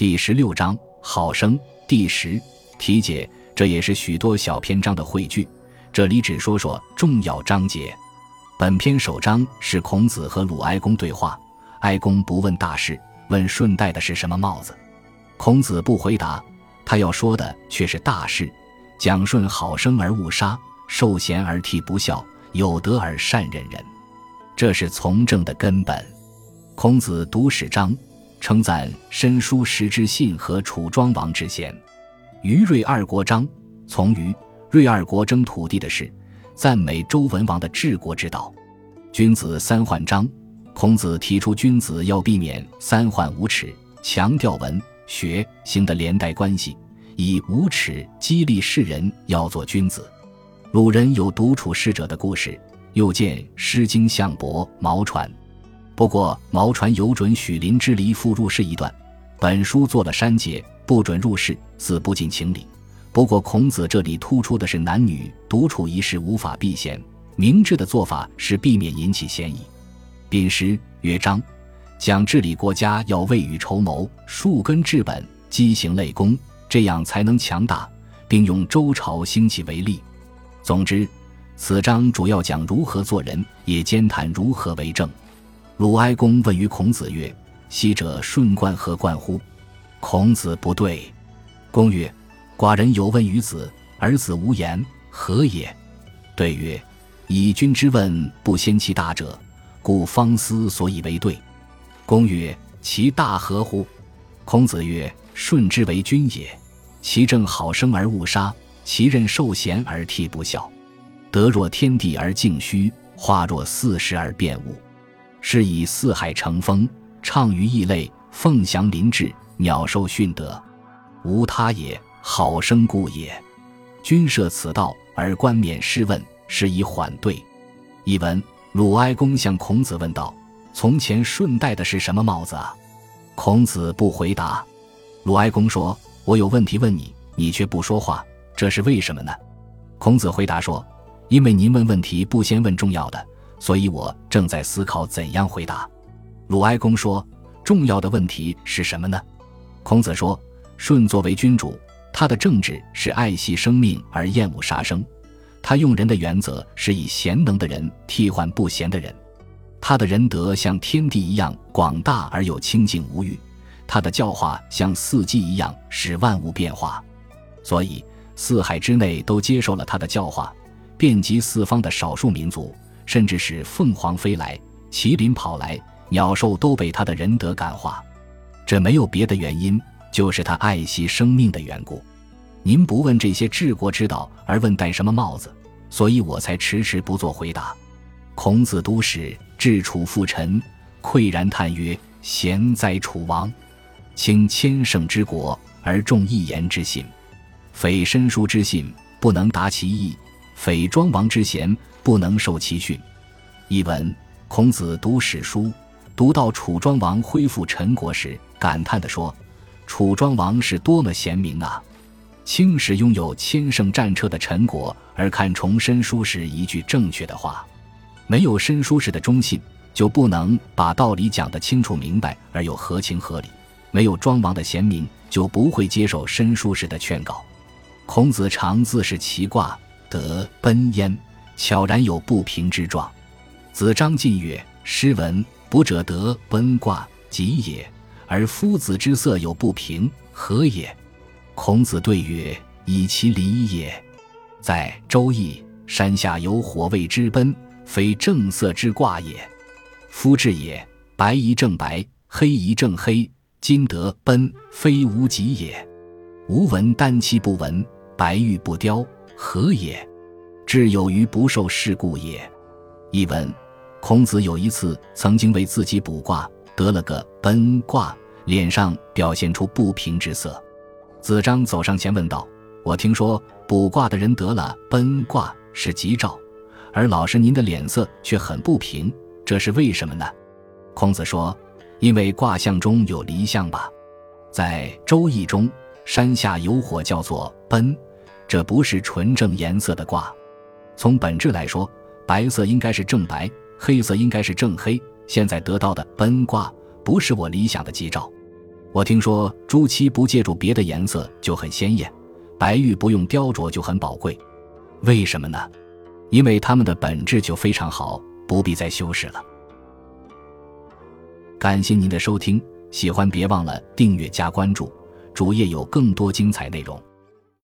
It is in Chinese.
第十六章好生第十题解，这也是许多小篇章的汇聚。这里只说说重要章节。本篇首章是孔子和鲁哀公对话，哀公不问大事，问舜戴的是什么帽子。孔子不回答，他要说的却是大事，讲舜好生而勿杀，受贤而替不孝，有德而善任人，这是从政的根本。孔子读史章，称赞申叔时之信和楚庄王之贤。于芮二国章，从于。芮二国争土地的事，赞美周文王的治国之道。君子三患章，孔子提出君子要避免三患无耻，强调文学行的连带关系，以无耻激励世人要做君子。鲁人有独处世者的故事，又见《诗经·项伯·毛传》。不过毛传有准许林之离父入室一段，本书做了删节，不准入室，似不近情理。不过，孔子这里突出的是男女独处一室无法避嫌，明智的做法是避免引起嫌疑。丙时曰章，讲治理国家要未雨绸缪，树根治本，积行累功，这样才能强大，并用周朝兴起为例。总之，此章主要讲如何做人，也兼谈如何为政。鲁哀公问于孔子曰：“昔者舜冠何冠乎？”孔子不对。公曰。寡人有问于子，而子无言，何也？对曰：以君之问不先其大者，故方思所以为对。公曰：其大何乎？孔子曰：舜之为君也，其政好生而勿杀，其任受贤而替不孝，德若天地而敬虚，化若四时而变物，是以四海成风，畅于异类，凤翔麟志，鸟兽驯德，无他也。好生故也。君设此道而冠冕失问，是以缓对。译文：鲁哀公向孔子问道：“从前舜戴的是什么帽子啊？”孔子不回答。鲁哀公说：“我有问题问你，你却不说话，这是为什么呢？”孔子回答说：“因为您问问题不先问重要的，所以我正在思考怎样回答。”鲁哀公说：“重要的问题是什么呢？”孔子说：“舜作为君主。”他的政治是爱惜生命而厌恶杀生，他用人的原则是以贤能的人替换不贤的人，他的仁德像天地一样广大而又清净无欲，他的教化像四季一样使万物变化，所以四海之内都接受了他的教化，遍及四方的少数民族，甚至是凤凰飞来、麒麟跑来、鸟兽都被他的仁德感化，这没有别的原因。就是他爱惜生命的缘故。您不问这些治国之道，而问戴什么帽子，所以我才迟迟不做回答。孔子读史，至楚复陈，喟然叹曰：“贤哉，楚王！轻千乘之国，而重一言之信。匪申叔之信，不能达其意；匪庄王之贤，不能受其训。”译文：孔子读史书，读到楚庄王恢复陈国时，感叹地说。楚庄王是多么贤明啊！轻视拥有千乘战车的陈国，而看重申叔时一句正确的话。没有申叔时的忠信，就不能把道理讲得清楚明白而又合情合理；没有庄王的贤明，就不会接受申叔时的劝告。孔子常自是其卦得奔焉，悄然有不平之状。子张进曰：“诗文不者得奔卦，吉也。”而夫子之色有不平，何也？孔子对曰：“以其离也。在《周易》，山下有火，谓之奔，非正色之卦也。夫志也，白宜正白，黑宜正黑，今得奔，非无极也。吾闻丹漆不闻，白玉不雕，何也？志有余不受事故也。”译文：孔子有一次曾经为自己卜卦，得了个奔卦。脸上表现出不平之色，子张走上前问道：“我听说卜卦的人得了奔卦是吉兆，而老师您的脸色却很不平，这是为什么呢？”孔子说：“因为卦象中有离象吧。在《周易》中，山下有火叫做奔，这不是纯正颜色的卦。从本质来说，白色应该是正白，黑色应该是正黑。现在得到的奔卦。”不是我理想的吉兆，我听说朱漆不借助别的颜色就很鲜艳，白玉不用雕琢就很宝贵，为什么呢？因为它们的本质就非常好，不必再修饰了。感谢您的收听，喜欢别忘了订阅加关注，主页有更多精彩内容。